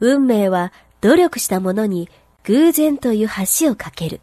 運命は努力した者に偶然という橋を架ける。